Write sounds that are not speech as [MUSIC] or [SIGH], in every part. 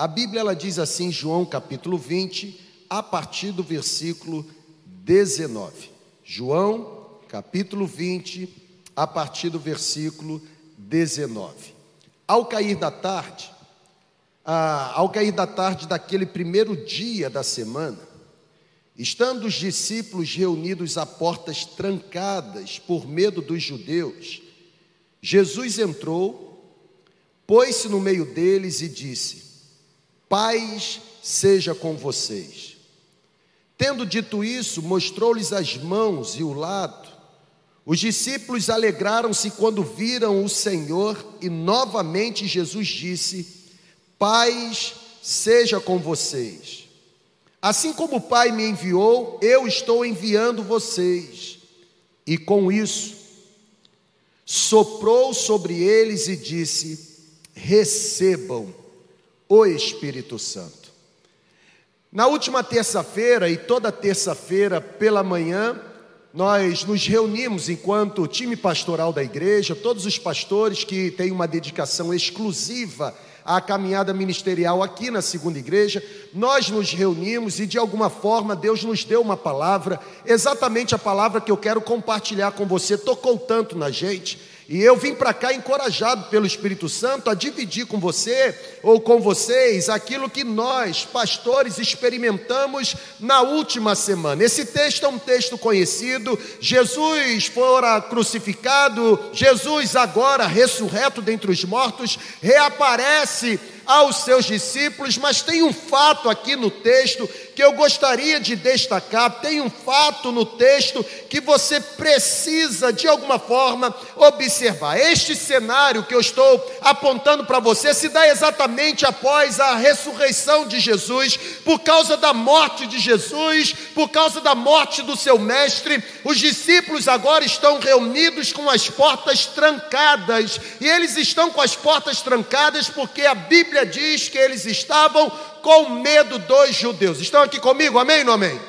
A Bíblia ela diz assim, João capítulo 20, a partir do versículo 19. João capítulo 20, a partir do versículo 19. Ao cair da tarde, ah, ao cair da tarde daquele primeiro dia da semana, estando os discípulos reunidos a portas trancadas por medo dos judeus, Jesus entrou, pôs-se no meio deles e disse: Paz seja com vocês. Tendo dito isso, mostrou-lhes as mãos e o lado. Os discípulos alegraram-se quando viram o Senhor e novamente Jesus disse: Paz seja com vocês. Assim como o Pai me enviou, eu estou enviando vocês. E com isso, soprou sobre eles e disse: Recebam o Espírito Santo. Na última terça-feira e toda terça-feira pela manhã, nós nos reunimos enquanto time pastoral da igreja, todos os pastores que têm uma dedicação exclusiva à caminhada ministerial aqui na segunda igreja, nós nos reunimos e de alguma forma Deus nos deu uma palavra, exatamente a palavra que eu quero compartilhar com você, tocou tanto na gente e eu vim para cá encorajado pelo Espírito Santo a dividir com você ou com vocês aquilo que nós, pastores, experimentamos na última semana. Esse texto é um texto conhecido. Jesus fora crucificado, Jesus agora ressurreto dentre os mortos, reaparece aos seus discípulos, mas tem um fato aqui no texto que eu gostaria de destacar, tem um fato no texto que você precisa de alguma forma observar. Este cenário que eu estou apontando para você se dá exatamente após a ressurreição de Jesus, por causa da morte de Jesus, por causa da morte do seu mestre. Os discípulos agora estão reunidos com as portas trancadas, e eles estão com as portas trancadas porque a Bíblia diz que eles estavam com medo dos judeus. Estão aqui comigo? Amém ou amém?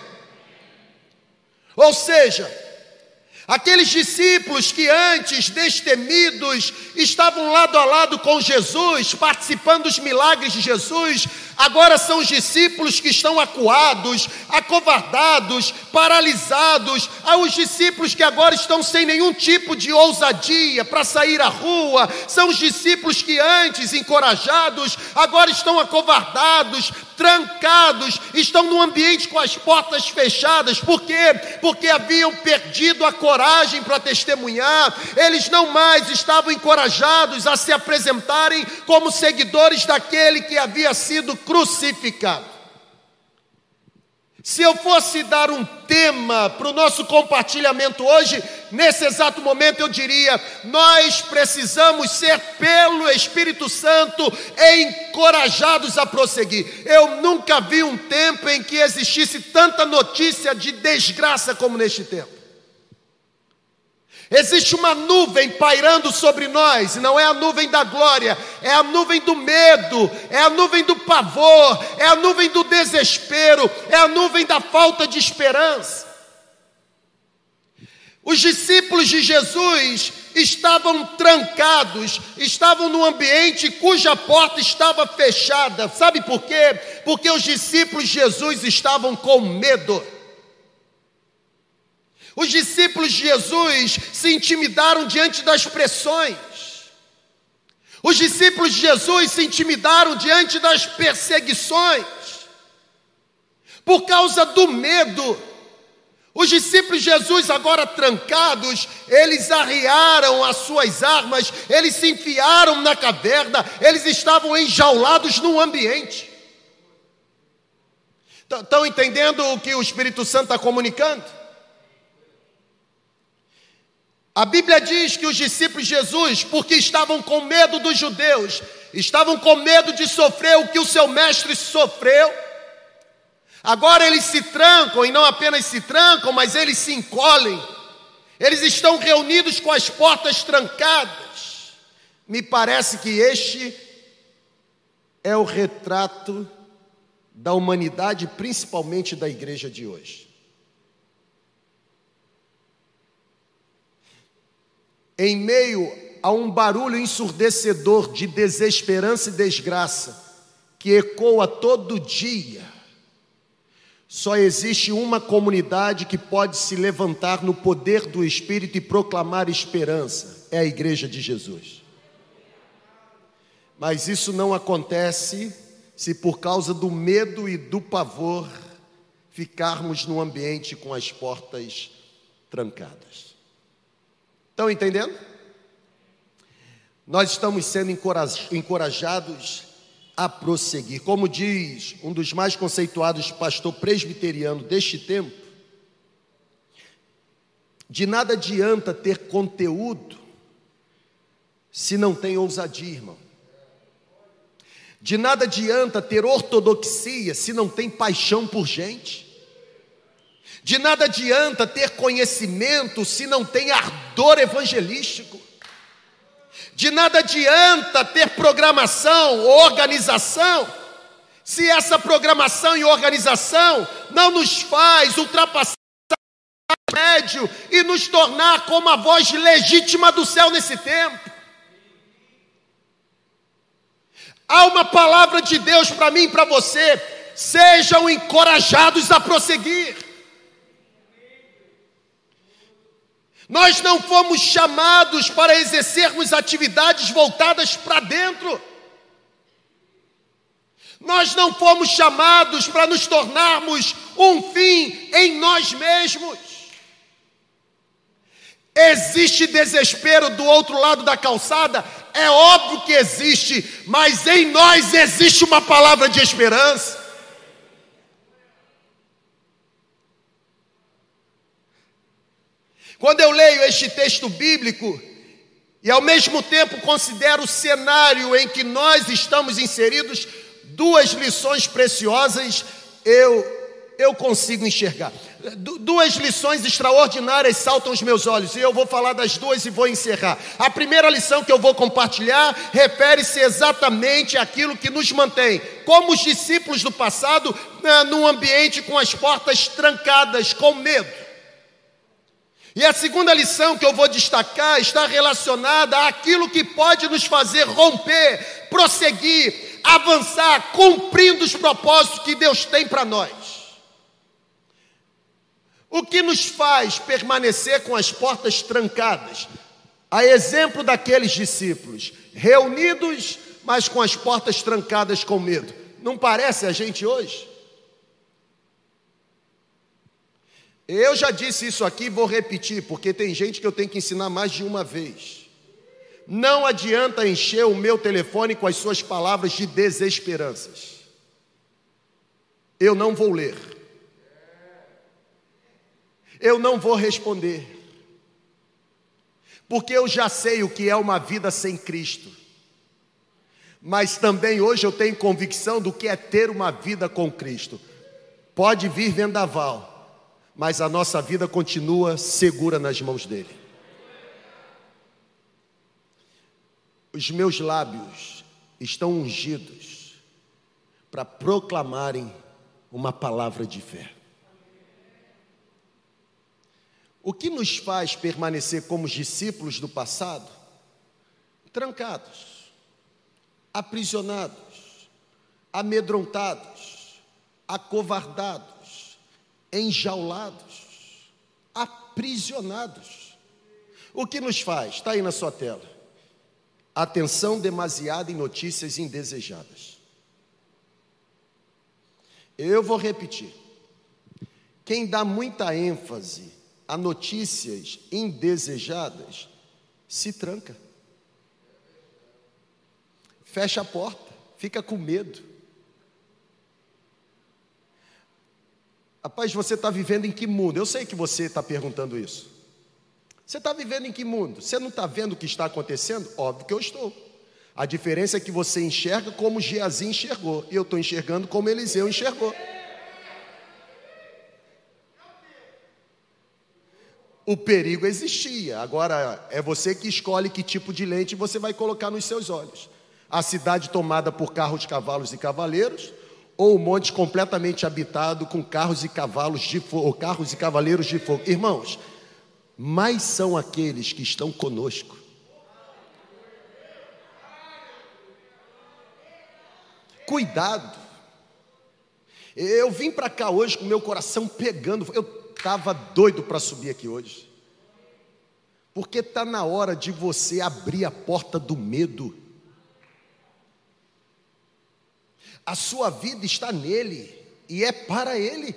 Ou seja, Aqueles discípulos que antes destemidos estavam lado a lado com Jesus, participando dos milagres de Jesus, agora são os discípulos que estão acuados, acovardados, paralisados, há os discípulos que agora estão sem nenhum tipo de ousadia para sair à rua, são os discípulos que antes encorajados, agora estão acovardados, trancados, estão num ambiente com as portas fechadas, por quê? Porque haviam perdido a coragem para testemunhar, eles não mais estavam encorajados a se apresentarem como seguidores daquele que havia sido. Se eu fosse dar um tema para o nosso compartilhamento hoje, nesse exato momento eu diria: nós precisamos ser, pelo Espírito Santo, encorajados a prosseguir. Eu nunca vi um tempo em que existisse tanta notícia de desgraça como neste tempo. Existe uma nuvem pairando sobre nós, e não é a nuvem da glória, é a nuvem do medo, é a nuvem do pavor, é a nuvem do desespero, é a nuvem da falta de esperança. Os discípulos de Jesus estavam trancados, estavam num ambiente cuja porta estava fechada. Sabe por quê? Porque os discípulos de Jesus estavam com medo. Os discípulos de Jesus se intimidaram diante das pressões. Os discípulos de Jesus se intimidaram diante das perseguições. Por causa do medo, os discípulos de Jesus, agora trancados, eles arriaram as suas armas, eles se enfiaram na caverna, eles estavam enjaulados no ambiente. Estão entendendo o que o Espírito Santo está comunicando? A Bíblia diz que os discípulos de Jesus, porque estavam com medo dos judeus, estavam com medo de sofrer o que o seu mestre sofreu, agora eles se trancam, e não apenas se trancam, mas eles se encolhem, eles estão reunidos com as portas trancadas. Me parece que este é o retrato da humanidade, principalmente da igreja de hoje. Em meio a um barulho ensurdecedor de desesperança e desgraça, que ecoa todo dia. Só existe uma comunidade que pode se levantar no poder do Espírito e proclamar esperança: é a Igreja de Jesus. Mas isso não acontece se por causa do medo e do pavor ficarmos num ambiente com as portas trancadas. Estão entendendo? Nós estamos sendo encorajados a prosseguir. Como diz um dos mais conceituados pastor presbiteriano deste tempo, de nada adianta ter conteúdo se não tem ousadia, irmão. De nada adianta ter ortodoxia se não tem paixão por gente. De nada adianta ter conhecimento se não tem ardor evangelístico. De nada adianta ter programação organização, se essa programação e organização não nos faz ultrapassar o médio e nos tornar como a voz legítima do céu nesse tempo. Há uma palavra de Deus para mim e para você. Sejam encorajados a prosseguir. Nós não fomos chamados para exercermos atividades voltadas para dentro. Nós não fomos chamados para nos tornarmos um fim em nós mesmos. Existe desespero do outro lado da calçada? É óbvio que existe, mas em nós existe uma palavra de esperança. Quando eu leio este texto bíblico e ao mesmo tempo considero o cenário em que nós estamos inseridos, duas lições preciosas eu eu consigo enxergar. duas lições extraordinárias saltam os meus olhos, e eu vou falar das duas e vou encerrar. A primeira lição que eu vou compartilhar refere-se exatamente àquilo que nos mantém, como os discípulos do passado, né, num ambiente com as portas trancadas, com medo. E a segunda lição que eu vou destacar está relacionada àquilo que pode nos fazer romper, prosseguir, avançar, cumprindo os propósitos que Deus tem para nós. O que nos faz permanecer com as portas trancadas? A exemplo daqueles discípulos, reunidos, mas com as portas trancadas com medo. Não parece a gente hoje? Eu já disse isso aqui vou repetir, porque tem gente que eu tenho que ensinar mais de uma vez. Não adianta encher o meu telefone com as suas palavras de desesperanças. Eu não vou ler. Eu não vou responder. Porque eu já sei o que é uma vida sem Cristo. Mas também hoje eu tenho convicção do que é ter uma vida com Cristo. Pode vir vendaval mas a nossa vida continua segura nas mãos dele. Os meus lábios estão ungidos para proclamarem uma palavra de fé. O que nos faz permanecer como os discípulos do passado? Trancados, aprisionados, amedrontados, acovardados enjaulados, aprisionados. O que nos faz? Está aí na sua tela. Atenção demasiada em notícias indesejadas. Eu vou repetir. Quem dá muita ênfase a notícias indesejadas se tranca. Fecha a porta, fica com medo. Rapaz, você está vivendo em que mundo? Eu sei que você está perguntando isso. Você está vivendo em que mundo? Você não está vendo o que está acontecendo? Óbvio que eu estou. A diferença é que você enxerga como Geazi enxergou, e eu estou enxergando como Eliseu enxergou. O perigo existia, agora é você que escolhe que tipo de lente você vai colocar nos seus olhos. A cidade tomada por carros, cavalos e cavaleiros, ou um monte completamente habitado com carros e cavalos de fogo, carros e cavaleiros de fogo. Irmãos, mais são aqueles que estão conosco. cuidado. Eu vim para cá hoje com meu coração pegando. Eu estava doido para subir aqui hoje. Porque está na hora de você abrir a porta do medo. A sua vida está nele e é para ele.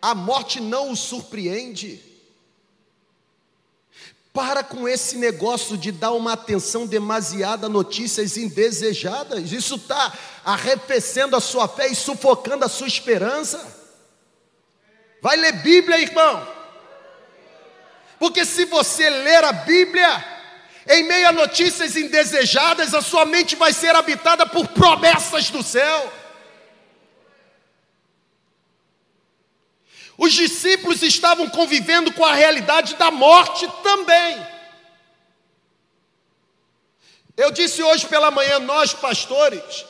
A morte não o surpreende. Para com esse negócio de dar uma atenção demasiada a notícias indesejadas. Isso está arrefecendo a sua fé e sufocando a sua esperança. Vai ler Bíblia, irmão. Porque se você ler a Bíblia, em meio a notícias indesejadas, a sua mente vai ser habitada por promessas do céu. Os discípulos estavam convivendo com a realidade da morte também. Eu disse hoje pela manhã, nós pastores,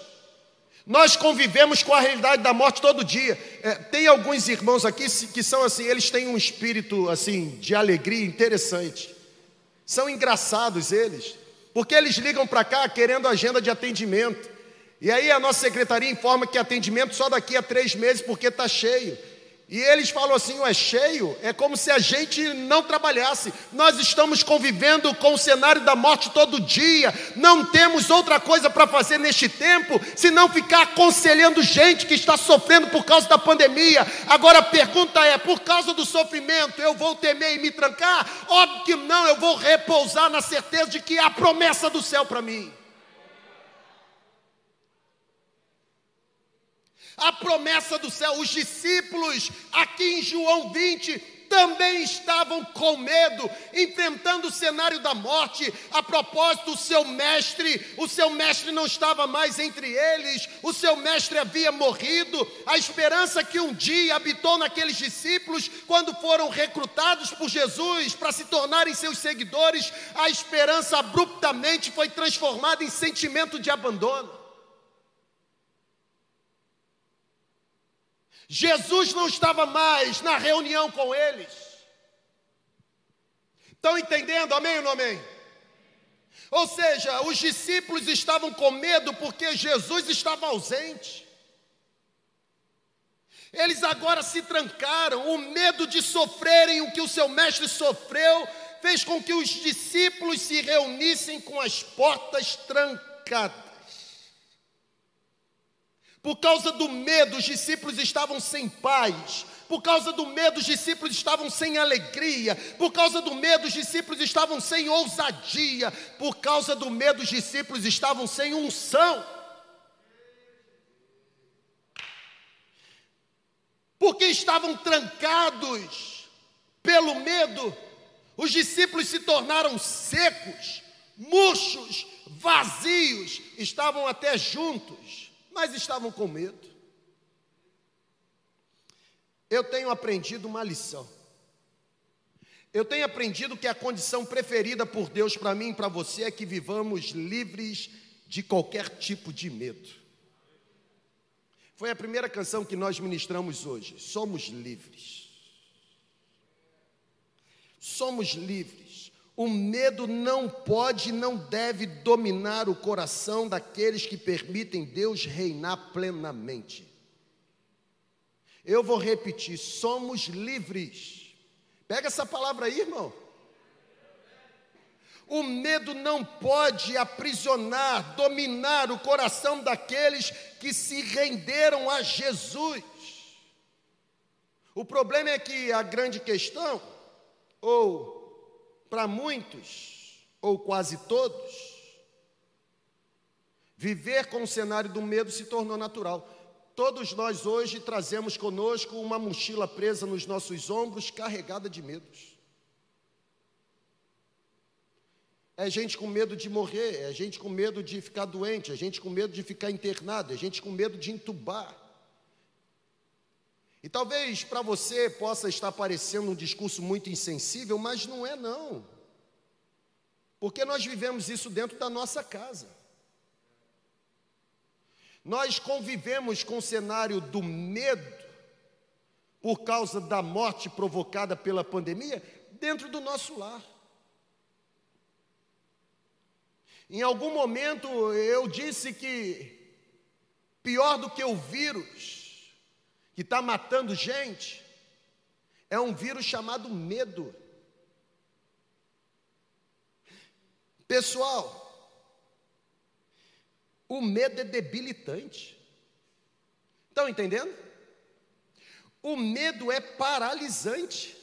nós convivemos com a realidade da morte todo dia. É, tem alguns irmãos aqui que são assim, eles têm um espírito assim de alegria interessante. São engraçados eles, porque eles ligam para cá querendo agenda de atendimento. E aí a nossa secretaria informa que atendimento só daqui a três meses porque está cheio. E eles falam assim: é cheio, é como se a gente não trabalhasse. Nós estamos convivendo com o cenário da morte todo dia, não temos outra coisa para fazer neste tempo, senão ficar aconselhando gente que está sofrendo por causa da pandemia. Agora a pergunta é: por causa do sofrimento, eu vou temer e me trancar? Óbvio que não, eu vou repousar na certeza de que há promessa do céu para mim. A promessa do céu. Os discípulos, aqui em João 20, também estavam com medo, enfrentando o cenário da morte. A propósito, o seu mestre, o seu mestre não estava mais entre eles, o seu mestre havia morrido. A esperança que um dia habitou naqueles discípulos, quando foram recrutados por Jesus para se tornarem seus seguidores, a esperança abruptamente foi transformada em sentimento de abandono. Jesus não estava mais na reunião com eles. Estão entendendo? Amém ou não amém? Ou seja, os discípulos estavam com medo porque Jesus estava ausente. Eles agora se trancaram, o medo de sofrerem o que o seu mestre sofreu fez com que os discípulos se reunissem com as portas trancadas. Por causa do medo, os discípulos estavam sem paz. Por causa do medo, os discípulos estavam sem alegria. Por causa do medo, os discípulos estavam sem ousadia. Por causa do medo, os discípulos estavam sem unção. Porque estavam trancados pelo medo, os discípulos se tornaram secos, murchos, vazios, estavam até juntos mas estavam com medo. Eu tenho aprendido uma lição. Eu tenho aprendido que a condição preferida por Deus para mim e para você é que vivamos livres de qualquer tipo de medo. Foi a primeira canção que nós ministramos hoje. Somos livres. Somos livres. O medo não pode, não deve dominar o coração daqueles que permitem Deus reinar plenamente. Eu vou repetir: somos livres. Pega essa palavra aí, irmão. O medo não pode aprisionar, dominar o coração daqueles que se renderam a Jesus. O problema é que a grande questão, ou para muitos, ou quase todos, viver com o cenário do medo se tornou natural. Todos nós hoje trazemos conosco uma mochila presa nos nossos ombros, carregada de medos. É gente com medo de morrer, é gente com medo de ficar doente, é gente com medo de ficar internado, é gente com medo de entubar. E talvez para você possa estar parecendo um discurso muito insensível, mas não é não. Porque nós vivemos isso dentro da nossa casa. Nós convivemos com o cenário do medo por causa da morte provocada pela pandemia dentro do nosso lar. Em algum momento eu disse que Pior do que o vírus que está matando gente, é um vírus chamado medo. Pessoal, o medo é debilitante. Estão entendendo? O medo é paralisante.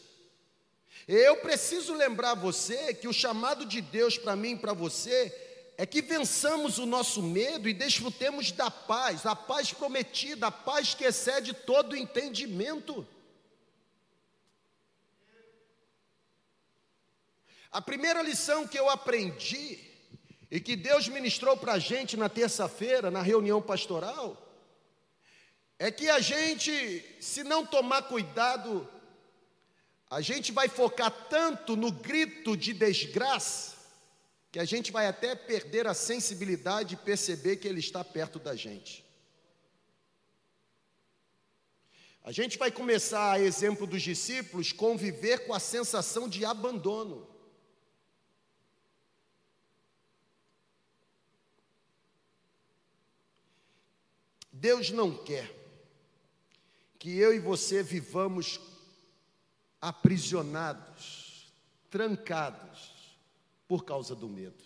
Eu preciso lembrar você que o chamado de Deus para mim e para você é que vençamos o nosso medo e desfrutemos da paz, a paz prometida, a paz que excede todo entendimento. A primeira lição que eu aprendi e que Deus ministrou para a gente na terça-feira, na reunião pastoral, é que a gente, se não tomar cuidado, a gente vai focar tanto no grito de desgraça, que a gente vai até perder a sensibilidade e perceber que Ele está perto da gente. A gente vai começar, a exemplo dos discípulos, conviver com a sensação de abandono. Deus não quer que eu e você vivamos aprisionados, trancados por causa do medo.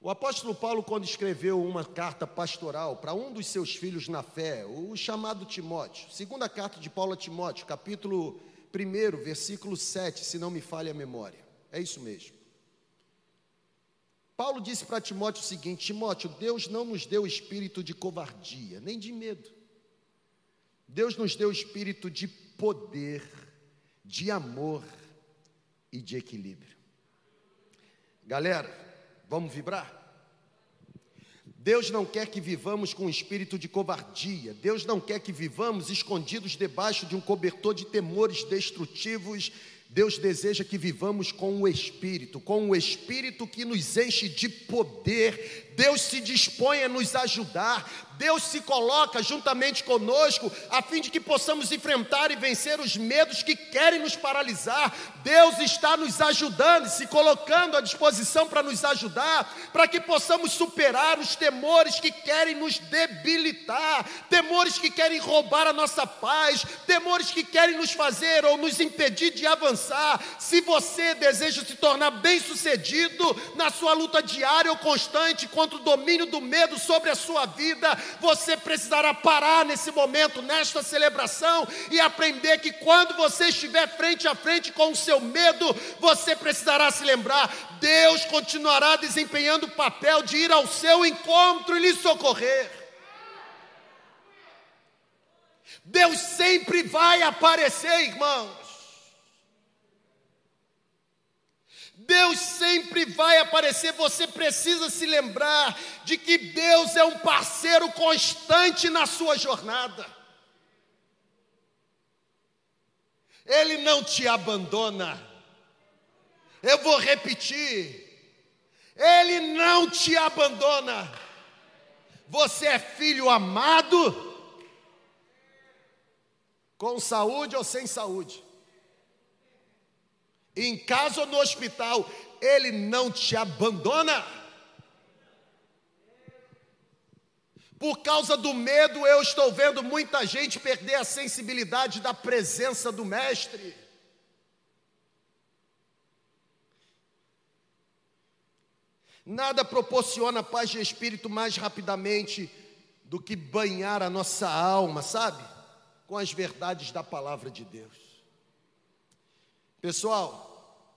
O apóstolo Paulo, quando escreveu uma carta pastoral para um dos seus filhos na fé, o chamado Timóteo, segunda carta de Paulo a Timóteo, capítulo 1, versículo 7, se não me falha a memória, é isso mesmo. Paulo disse para Timóteo o seguinte: Timóteo, Deus não nos deu espírito de covardia, nem de medo. Deus nos deu espírito de poder, de amor e de equilíbrio. Galera, vamos vibrar? Deus não quer que vivamos com espírito de covardia. Deus não quer que vivamos escondidos debaixo de um cobertor de temores destrutivos Deus deseja que vivamos com o Espírito, com o Espírito que nos enche de poder. Deus se dispõe a nos ajudar, Deus se coloca juntamente conosco, a fim de que possamos enfrentar e vencer os medos que querem nos paralisar. Deus está nos ajudando, se colocando à disposição para nos ajudar, para que possamos superar os temores que querem nos debilitar, temores que querem roubar a nossa paz, temores que querem nos fazer ou nos impedir de avançar. Se você deseja se tornar bem-sucedido na sua luta diária ou constante contra o domínio do medo sobre a sua vida, você precisará parar nesse momento, nesta celebração, e aprender que quando você estiver frente a frente com o seu medo, você precisará se lembrar: Deus continuará desempenhando o papel de ir ao seu encontro e lhe socorrer. Deus sempre vai aparecer, irmãos. Deus sempre vai aparecer, você precisa se lembrar de que Deus é um parceiro constante na sua jornada. Ele não te abandona. Eu vou repetir. Ele não te abandona. Você é filho amado, com saúde ou sem saúde em casa ou no hospital, Ele não te abandona. Por causa do medo, eu estou vendo muita gente perder a sensibilidade da presença do Mestre. Nada proporciona paz de espírito mais rapidamente do que banhar a nossa alma, sabe? Com as verdades da palavra de Deus. Pessoal,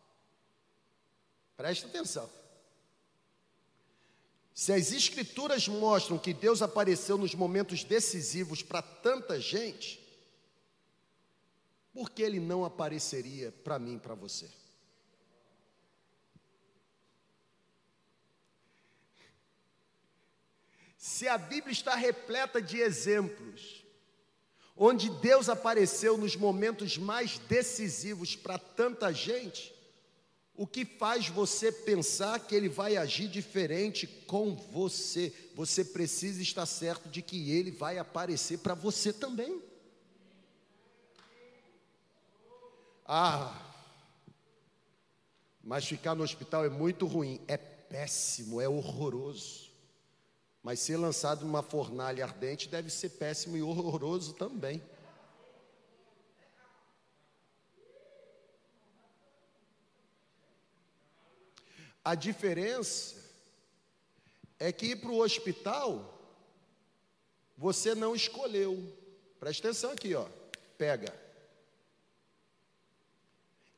presta atenção. Se as Escrituras mostram que Deus apareceu nos momentos decisivos para tanta gente, por que Ele não apareceria para mim para você? Se a Bíblia está repleta de exemplos onde Deus apareceu nos momentos mais decisivos para tanta gente, o que faz você pensar que ele vai agir diferente com você? Você precisa estar certo de que ele vai aparecer para você também. Ah, mas ficar no hospital é muito ruim, é péssimo, é horroroso. Mas ser lançado numa fornalha ardente deve ser péssimo e horroroso também. A diferença é que ir para o hospital você não escolheu. Presta atenção aqui, ó. Pega.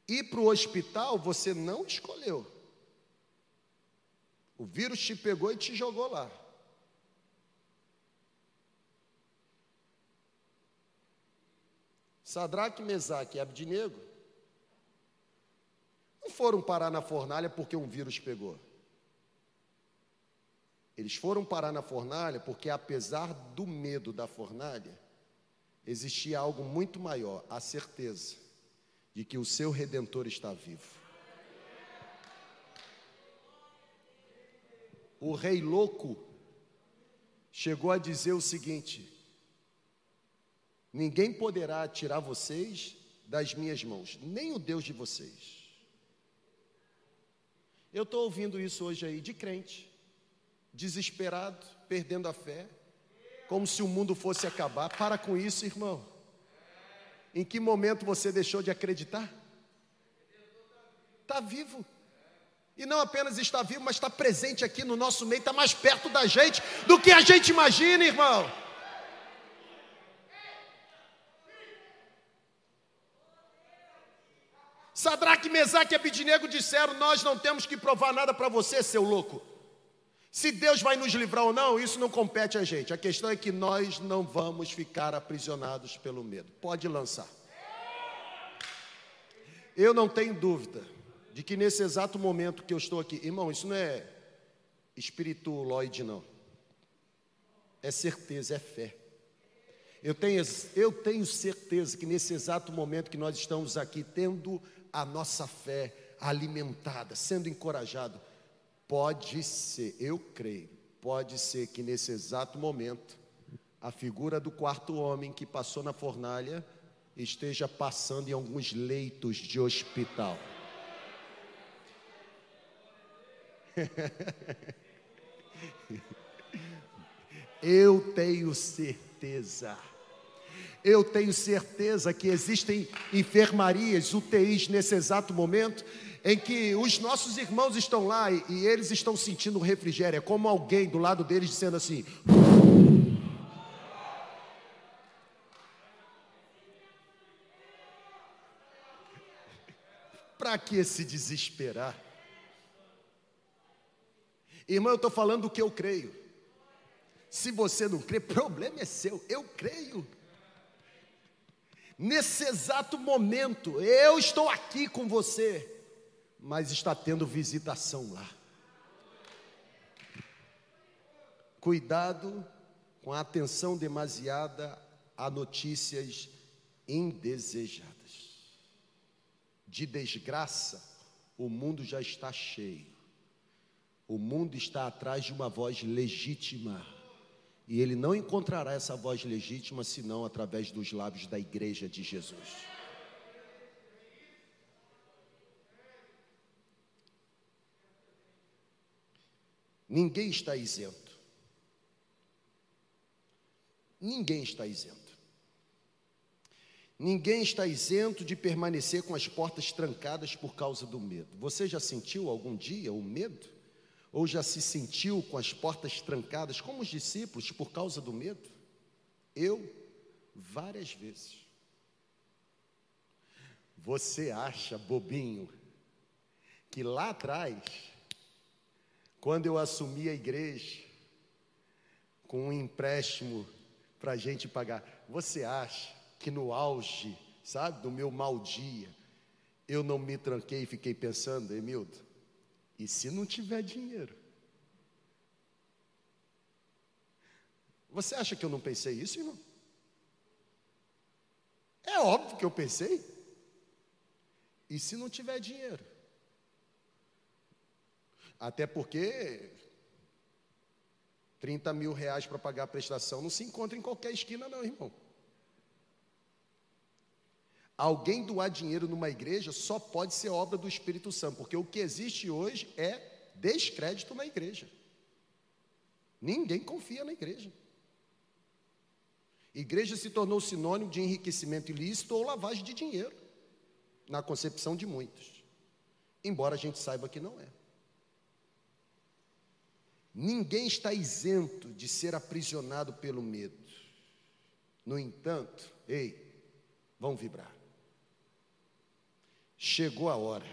Ir para o hospital você não escolheu. O vírus te pegou e te jogou lá. Sadraque, Mesaque e Abdinego não foram parar na fornalha porque um vírus pegou. Eles foram parar na fornalha porque, apesar do medo da fornalha, existia algo muito maior a certeza de que o seu redentor está vivo. O rei louco chegou a dizer o seguinte: Ninguém poderá tirar vocês das minhas mãos, nem o Deus de vocês. Eu estou ouvindo isso hoje aí de crente, desesperado, perdendo a fé, como se o mundo fosse acabar. Para com isso, irmão. Em que momento você deixou de acreditar? Está vivo. E não apenas está vivo, mas está presente aqui no nosso meio, está mais perto da gente do que a gente imagina, irmão. Sadraque, Mesaque e Abidinego disseram: Nós não temos que provar nada para você, seu louco. Se Deus vai nos livrar ou não, isso não compete a gente. A questão é que nós não vamos ficar aprisionados pelo medo. Pode lançar. Eu não tenho dúvida de que nesse exato momento que eu estou aqui, irmão, isso não é espiritualoide, não. É certeza, é fé. Eu tenho, eu tenho certeza que nesse exato momento que nós estamos aqui, tendo a nossa fé alimentada, sendo encorajado. Pode ser, eu creio, pode ser que nesse exato momento, a figura do quarto homem que passou na fornalha esteja passando em alguns leitos de hospital. [LAUGHS] Eu tenho certeza. Eu tenho certeza que existem enfermarias, UTIs nesse exato momento, em que os nossos irmãos estão lá e, e eles estão sentindo refrigério. É como alguém do lado deles dizendo assim: Para que se desesperar? Irmão, eu estou falando o que eu creio. Se você não crê, [LAUGHS] problema é seu. Eu creio. Nesse exato momento, eu estou aqui com você, mas está tendo visitação lá. Cuidado com a atenção demasiada a notícias indesejadas. De desgraça, o mundo já está cheio. O mundo está atrás de uma voz legítima e ele não encontrará essa voz legítima senão através dos lábios da igreja de Jesus. Ninguém está isento. Ninguém está isento. Ninguém está isento de permanecer com as portas trancadas por causa do medo. Você já sentiu algum dia o medo? Ou já se sentiu com as portas trancadas, como os discípulos, por causa do medo? Eu, várias vezes. Você acha, bobinho, que lá atrás, quando eu assumi a igreja, com um empréstimo para a gente pagar, você acha que no auge, sabe, do meu mau dia, eu não me tranquei e fiquei pensando, Emildo, e se não tiver dinheiro? Você acha que eu não pensei isso, irmão? É óbvio que eu pensei. E se não tiver dinheiro? Até porque 30 mil reais para pagar a prestação não se encontra em qualquer esquina, não, irmão. Alguém doar dinheiro numa igreja só pode ser obra do Espírito Santo, porque o que existe hoje é descrédito na igreja. Ninguém confia na igreja. Igreja se tornou sinônimo de enriquecimento ilícito ou lavagem de dinheiro, na concepção de muitos. Embora a gente saiba que não é. Ninguém está isento de ser aprisionado pelo medo. No entanto, ei, vão vibrar. Chegou a hora.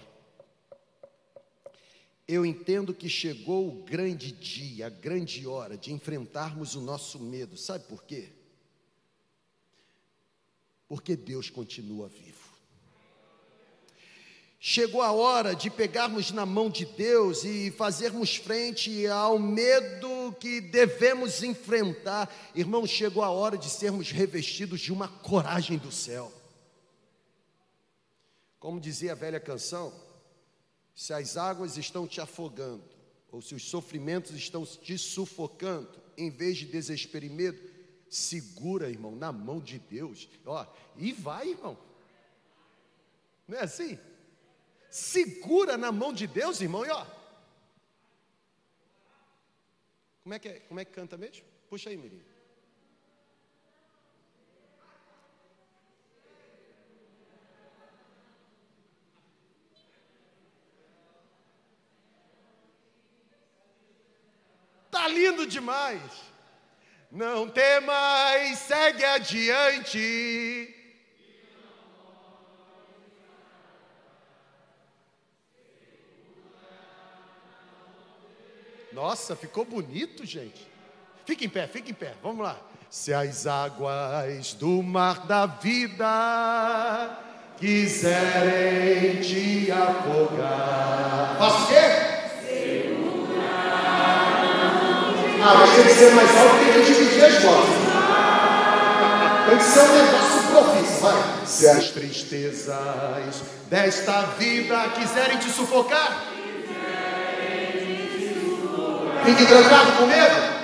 Eu entendo que chegou o grande dia, a grande hora de enfrentarmos o nosso medo. Sabe por quê? Porque Deus continua vivo. Chegou a hora de pegarmos na mão de Deus e fazermos frente ao medo que devemos enfrentar. Irmão, chegou a hora de sermos revestidos de uma coragem do céu. Como dizia a velha canção, se as águas estão te afogando, ou se os sofrimentos estão te sufocando, em vez de desespero e medo, segura, irmão, na mão de Deus. Ó, e vai, irmão. Não é assim? Segura na mão de Deus, irmão, e ó. Como é que, é, como é que canta mesmo? Puxa aí, Mirim. Demais. Não mais, segue adiante. Nossa, ficou bonito, gente. Fique em pé, fique em pé. Vamos lá. Se as águas do mar da vida quiserem te afogar. Faça o quê? Ah, mas tem que ser mais alto que a gente dividir as vozes. Tem que ser um negócio profício, vai. Se as tristezas desta vida quiserem te sufocar. Fique trancado com medo.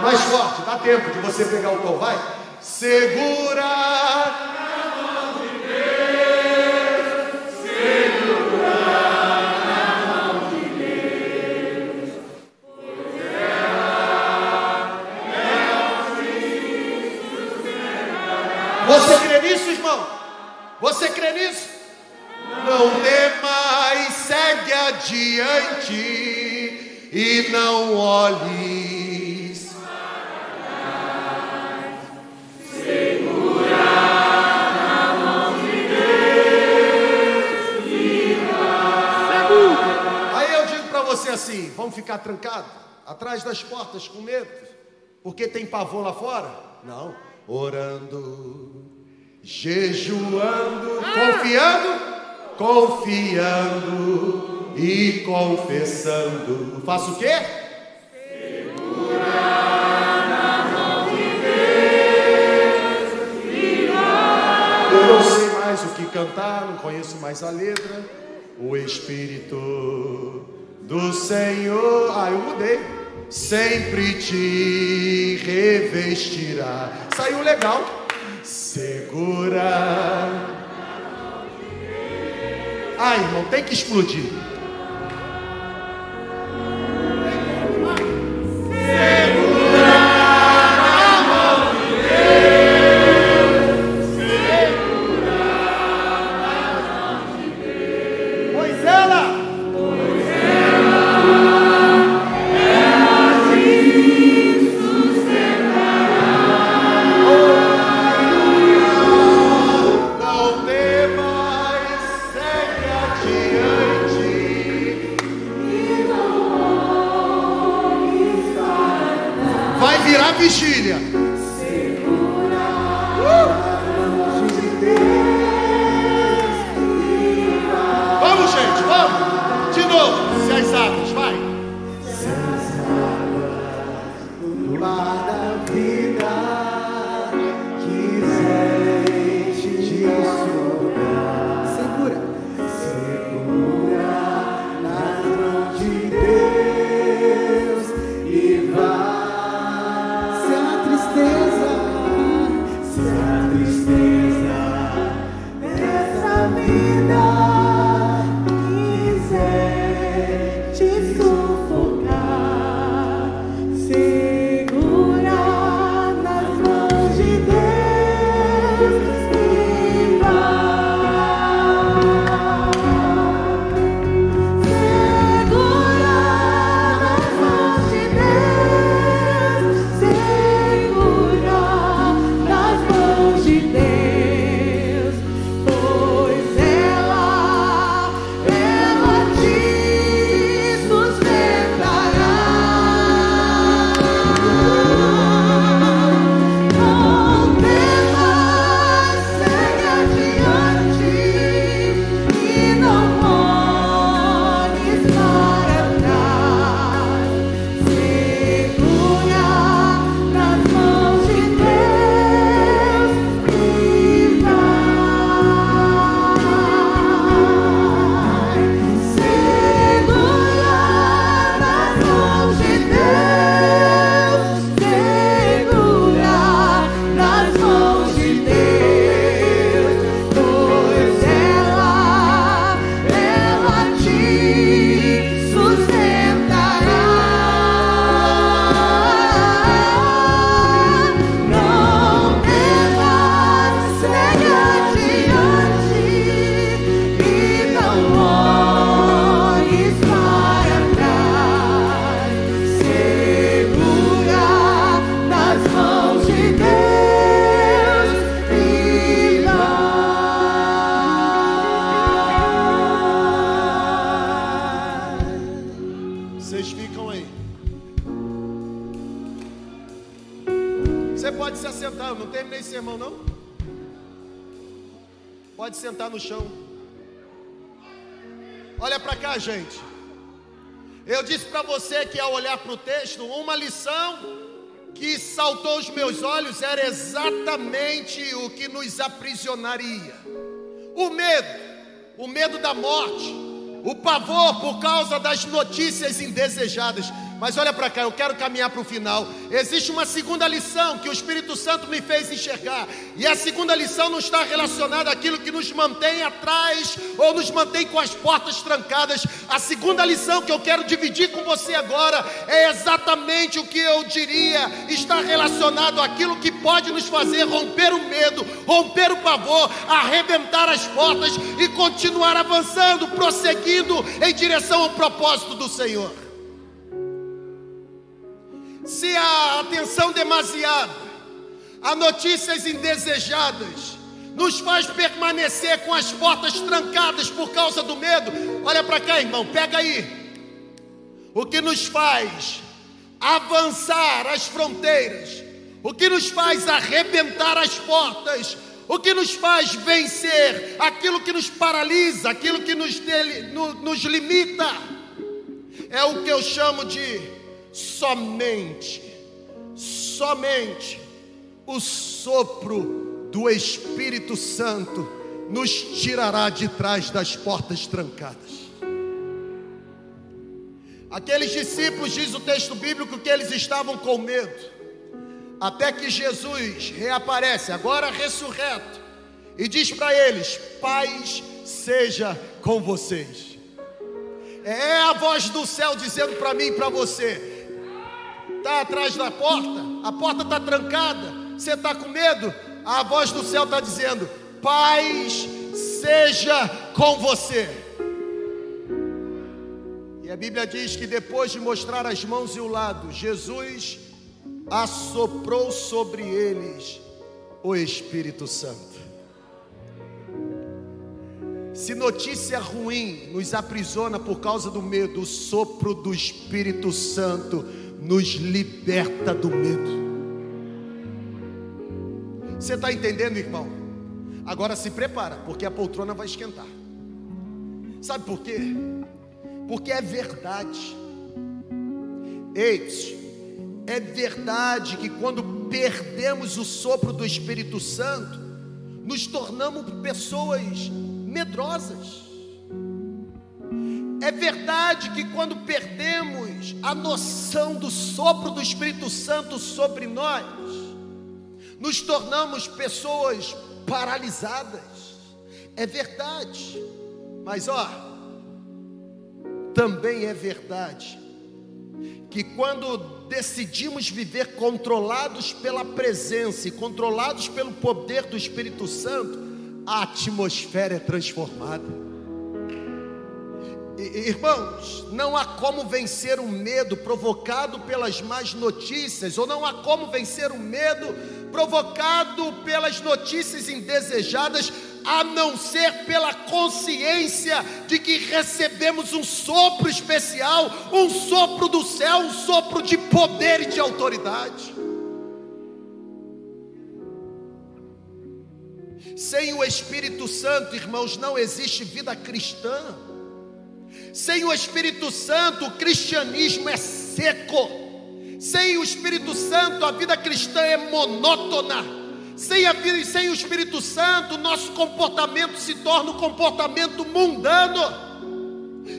Mais forte, dá tempo de você pegar o tom, vai. Segura. Você crê nisso, irmão? Você crê nisso? Não mais, segue adiante e não olhes. Segura na mão de Deus e Aí eu digo para você assim: vamos ficar trancados atrás das portas com medo, porque tem pavor lá fora? Não, orando jejuando, confiando, confiando e confessando. Faço o quê? Segura na mão de Deus, Eu não sei mais o que cantar, não conheço mais a letra. O Espírito do Senhor, ah, eu mudei. Sempre te revestirá. Saiu legal. Segura. Ai, irmão, tem que explodir. Uma lição que saltou aos meus olhos era exatamente o que nos aprisionaria: o medo, o medo da morte, o pavor por causa das notícias indesejadas. Mas olha para cá, eu quero caminhar para o final. Existe uma segunda lição que o Espírito Santo me fez enxergar. E a segunda lição não está relacionada àquilo que nos mantém atrás ou nos mantém com as portas trancadas. A segunda lição que eu quero dividir com você agora é exatamente o que eu diria está relacionado àquilo que pode nos fazer romper o medo, romper o pavor, arrebentar as portas e continuar avançando, prosseguindo em direção ao propósito do Senhor se a atenção demasiada a notícias indesejadas nos faz permanecer com as portas trancadas por causa do medo, olha para cá, irmão, pega aí. O que nos faz avançar as fronteiras, o que nos faz arrebentar as portas, o que nos faz vencer aquilo que nos paralisa, aquilo que nos, nos limita, é o que eu chamo de somente, somente o sopro do Espírito Santo nos tirará de trás das portas trancadas. Aqueles discípulos, diz o texto bíblico, que eles estavam com medo, até que Jesus reaparece, agora ressurreto, e diz para eles: Paz seja com vocês. É a voz do céu dizendo para mim e para você: está atrás da porta, a porta está trancada, você está com medo, a voz do céu está dizendo: paz seja com você. E a Bíblia diz que depois de mostrar as mãos e o lado, Jesus assoprou sobre eles o Espírito Santo. Se notícia ruim nos aprisiona por causa do medo, o sopro do Espírito Santo nos liberta do medo. Você está entendendo, irmão? Agora se prepara, porque a poltrona vai esquentar. Sabe por quê? Porque é verdade. Eis, é verdade que quando perdemos o sopro do Espírito Santo, nos tornamos pessoas medrosas. É verdade que quando perdemos a noção do sopro do Espírito Santo sobre nós, nos tornamos pessoas paralisadas. É verdade. Mas ó, também é verdade que quando decidimos viver controlados pela presença e controlados pelo poder do Espírito Santo, a atmosfera é transformada. Irmãos, não há como vencer o medo provocado pelas más notícias, ou não há como vencer o medo provocado pelas notícias indesejadas, a não ser pela consciência de que recebemos um sopro especial, um sopro do céu, um sopro de poder e de autoridade. Sem o Espírito Santo, irmãos, não existe vida cristã. Sem o Espírito Santo, o cristianismo é seco. Sem o Espírito Santo, a vida cristã é monótona. Sem, a sem o Espírito Santo, nosso comportamento se torna um comportamento mundano.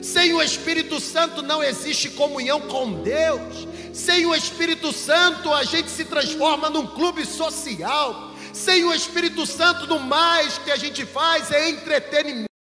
Sem o Espírito Santo não existe comunhão com Deus. Sem o Espírito Santo, a gente se transforma num clube social. Sem o Espírito Santo, no mais que a gente faz é entretenimento.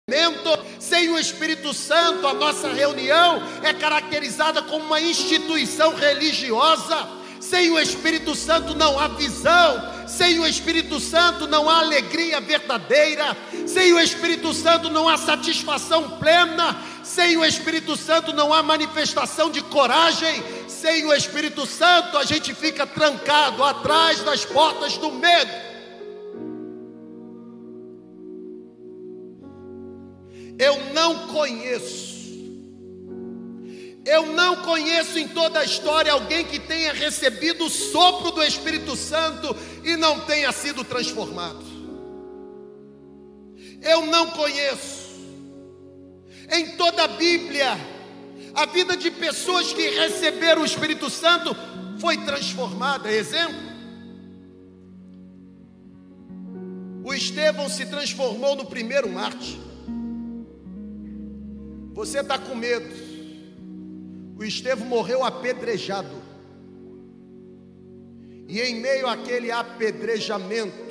Sem o Espírito Santo, a nossa reunião é caracterizada como uma instituição religiosa. Sem o Espírito Santo não há visão. Sem o Espírito Santo não há alegria verdadeira. Sem o Espírito Santo não há satisfação plena. Sem o Espírito Santo não há manifestação de coragem. Sem o Espírito Santo a gente fica trancado atrás das portas do medo. Eu não conheço. Eu não conheço em toda a história alguém que tenha recebido o sopro do Espírito Santo e não tenha sido transformado. Eu não conheço. Em toda a Bíblia, a vida de pessoas que receberam o Espírito Santo foi transformada. Exemplo: o Estevão se transformou no primeiro mártir. Você está com medo. O Estevão morreu apedrejado. E em meio àquele apedrejamento,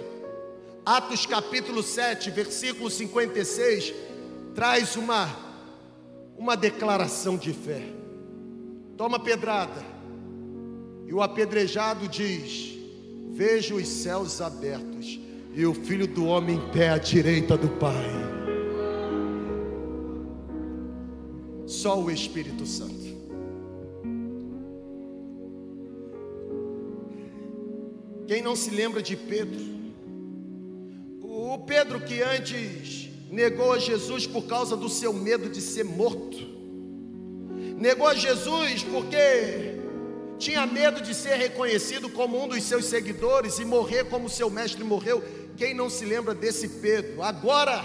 Atos capítulo 7, versículo 56, traz uma, uma declaração de fé. Toma pedrada. E o apedrejado diz: Vejo os céus abertos e o filho do homem em pé à direita do Pai. Só o Espírito Santo. Quem não se lembra de Pedro? O Pedro que antes negou a Jesus por causa do seu medo de ser morto. Negou a Jesus porque tinha medo de ser reconhecido como um dos seus seguidores e morrer como seu mestre morreu. Quem não se lembra desse Pedro? Agora,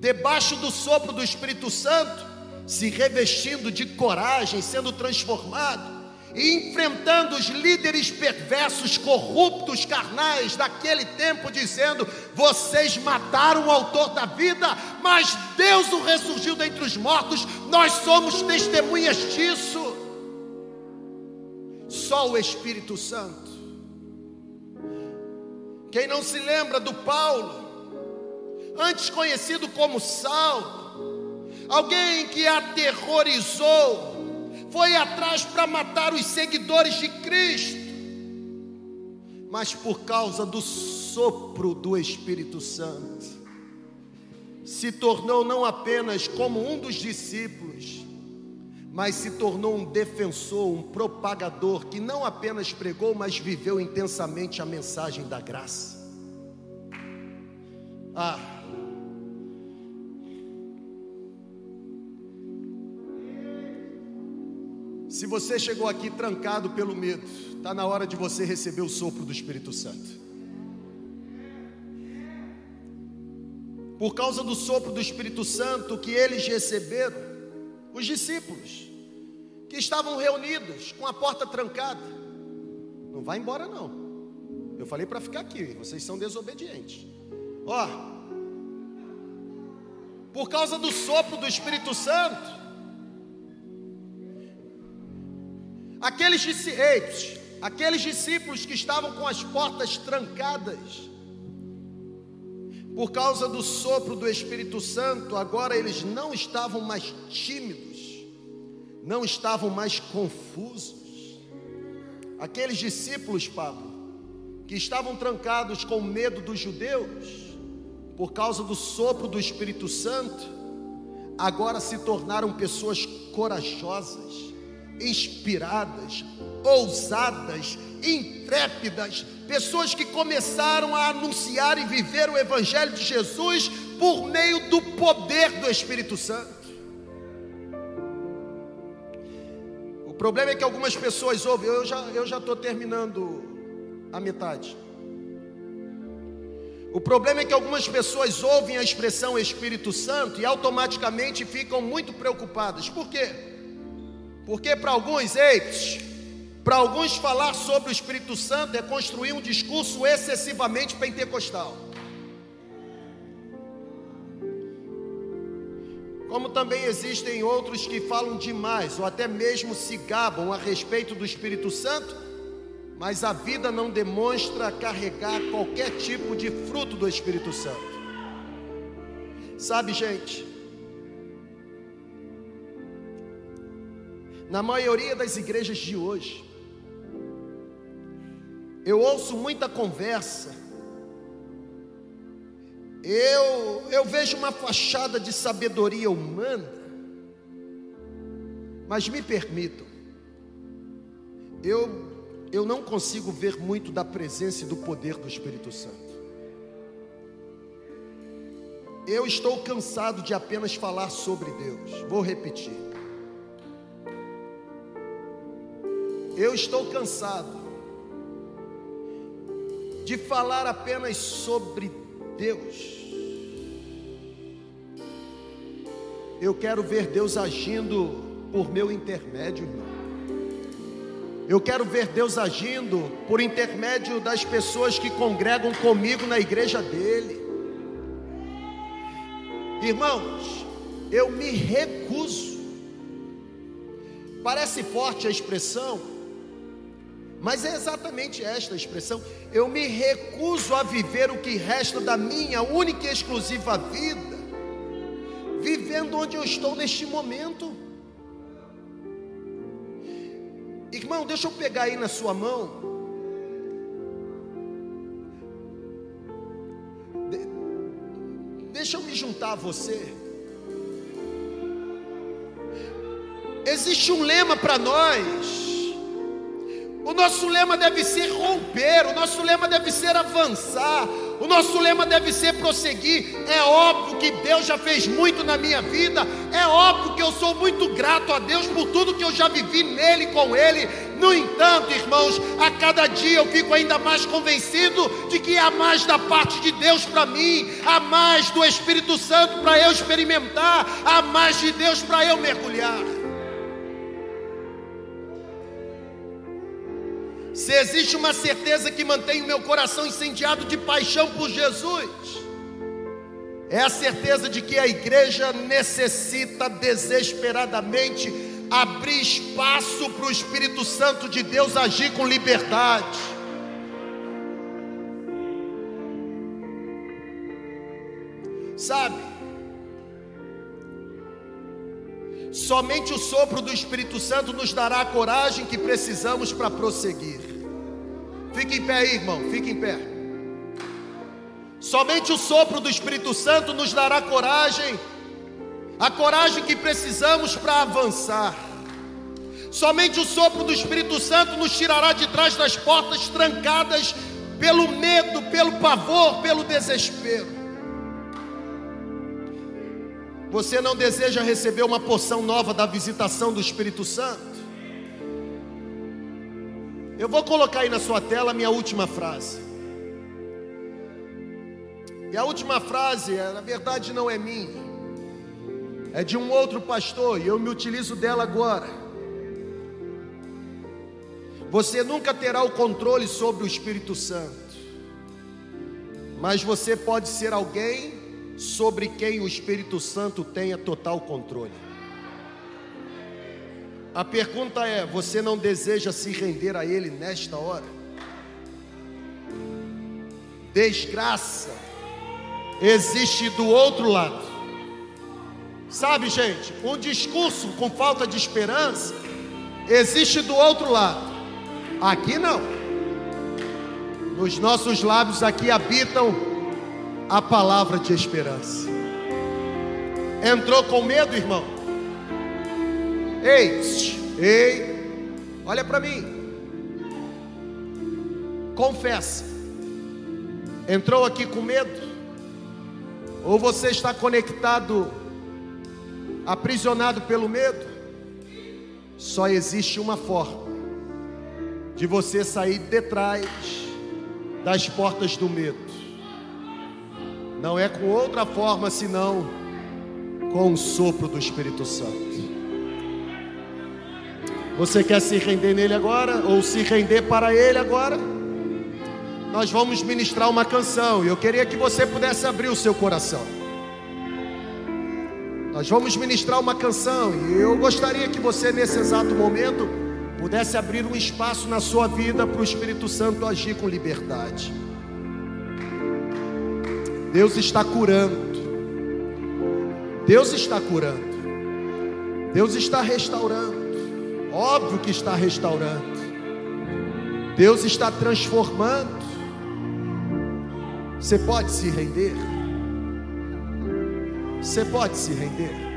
debaixo do sopro do Espírito Santo, se revestindo de coragem, sendo transformado e enfrentando os líderes perversos, corruptos, carnais daquele tempo, dizendo: Vocês mataram o autor da vida, mas Deus o ressurgiu dentre os mortos, nós somos testemunhas disso. Só o Espírito Santo. Quem não se lembra do Paulo, antes conhecido como Saulo, alguém que aterrorizou, foi atrás para matar os seguidores de Cristo, mas por causa do sopro do Espírito Santo, se tornou não apenas como um dos discípulos, mas se tornou um defensor, um propagador que não apenas pregou, mas viveu intensamente a mensagem da graça. Ah, Se você chegou aqui trancado pelo medo, está na hora de você receber o sopro do Espírito Santo. Por causa do sopro do Espírito Santo que eles receberam, os discípulos, que estavam reunidos com a porta trancada, não vai embora não. Eu falei para ficar aqui, vocês são desobedientes. Ó, por causa do sopro do Espírito Santo, Aqueles discípulos, aqueles discípulos que estavam com as portas trancadas, por causa do sopro do Espírito Santo, agora eles não estavam mais tímidos, não estavam mais confusos. Aqueles discípulos, Pablo, que estavam trancados com medo dos judeus, por causa do sopro do Espírito Santo, agora se tornaram pessoas corajosas, inspiradas, ousadas, intrépidas, pessoas que começaram a anunciar e viver o Evangelho de Jesus por meio do poder do Espírito Santo. O problema é que algumas pessoas ouvem, eu já eu já estou terminando a metade. O problema é que algumas pessoas ouvem a expressão Espírito Santo e automaticamente ficam muito preocupadas. Por quê? Porque para alguns, ei, para alguns falar sobre o Espírito Santo é construir um discurso excessivamente pentecostal. Como também existem outros que falam demais ou até mesmo se gabam a respeito do Espírito Santo mas a vida não demonstra carregar qualquer tipo de fruto do Espírito Santo. Sabe, gente, na maioria das igrejas de hoje, eu ouço muita conversa, eu, eu vejo uma fachada de sabedoria humana, mas me permitam, eu eu não consigo ver muito da presença e do poder do Espírito Santo. Eu estou cansado de apenas falar sobre Deus. Vou repetir. Eu estou cansado de falar apenas sobre Deus. Eu quero ver Deus agindo por meu intermédio, irmão. Eu quero ver Deus agindo por intermédio das pessoas que congregam comigo na igreja dele. Irmãos, eu me recuso. Parece forte a expressão, mas é exatamente esta expressão. Eu me recuso a viver o que resta da minha única e exclusiva vida, vivendo onde eu estou neste momento. Irmão, deixa eu pegar aí na sua mão. De, deixa eu me juntar a você. Existe um lema para nós. O nosso lema deve ser romper, o nosso lema deve ser avançar, o nosso lema deve ser prosseguir. É óbvio que Deus já fez muito na minha vida, é óbvio que eu sou muito grato a Deus por tudo que eu já vivi nele com ele. No entanto, irmãos, a cada dia eu fico ainda mais convencido de que há mais da parte de Deus para mim, há mais do Espírito Santo para eu experimentar, há mais de Deus para eu mergulhar. Se existe uma certeza que mantém o meu coração incendiado de paixão por Jesus, é a certeza de que a igreja necessita desesperadamente abrir espaço para o Espírito Santo de Deus agir com liberdade. Sabe? Somente o sopro do Espírito Santo nos dará a coragem que precisamos para prosseguir. Fique em pé aí, irmão, fique em pé. Somente o sopro do Espírito Santo nos dará coragem, a coragem que precisamos para avançar. Somente o sopro do Espírito Santo nos tirará de trás das portas trancadas pelo medo, pelo pavor, pelo desespero. Você não deseja receber uma porção nova da visitação do Espírito Santo? Eu vou colocar aí na sua tela a minha última frase. E a última frase, na verdade, não é minha, é de um outro pastor, e eu me utilizo dela agora. Você nunca terá o controle sobre o Espírito Santo, mas você pode ser alguém sobre quem o Espírito Santo tenha total controle. A pergunta é: você não deseja se render a Ele nesta hora? Desgraça existe do outro lado. Sabe, gente, um discurso com falta de esperança existe do outro lado. Aqui não. Nos nossos lábios aqui habitam a palavra de esperança. Entrou com medo, irmão? Ei, ei, olha para mim. Confessa. Entrou aqui com medo? Ou você está conectado aprisionado pelo medo, só existe uma forma de você sair de trás das portas do medo. Não é com outra forma senão com o sopro do Espírito Santo. Você quer se render nele agora ou se render para ele agora? Nós vamos ministrar uma canção e eu queria que você pudesse abrir o seu coração. Nós vamos ministrar uma canção e eu gostaria que você, nesse exato momento, pudesse abrir um espaço na sua vida para o Espírito Santo agir com liberdade. Deus está curando, Deus está curando, Deus está restaurando, óbvio que está restaurando, Deus está transformando. Você pode se render? Você pode se render?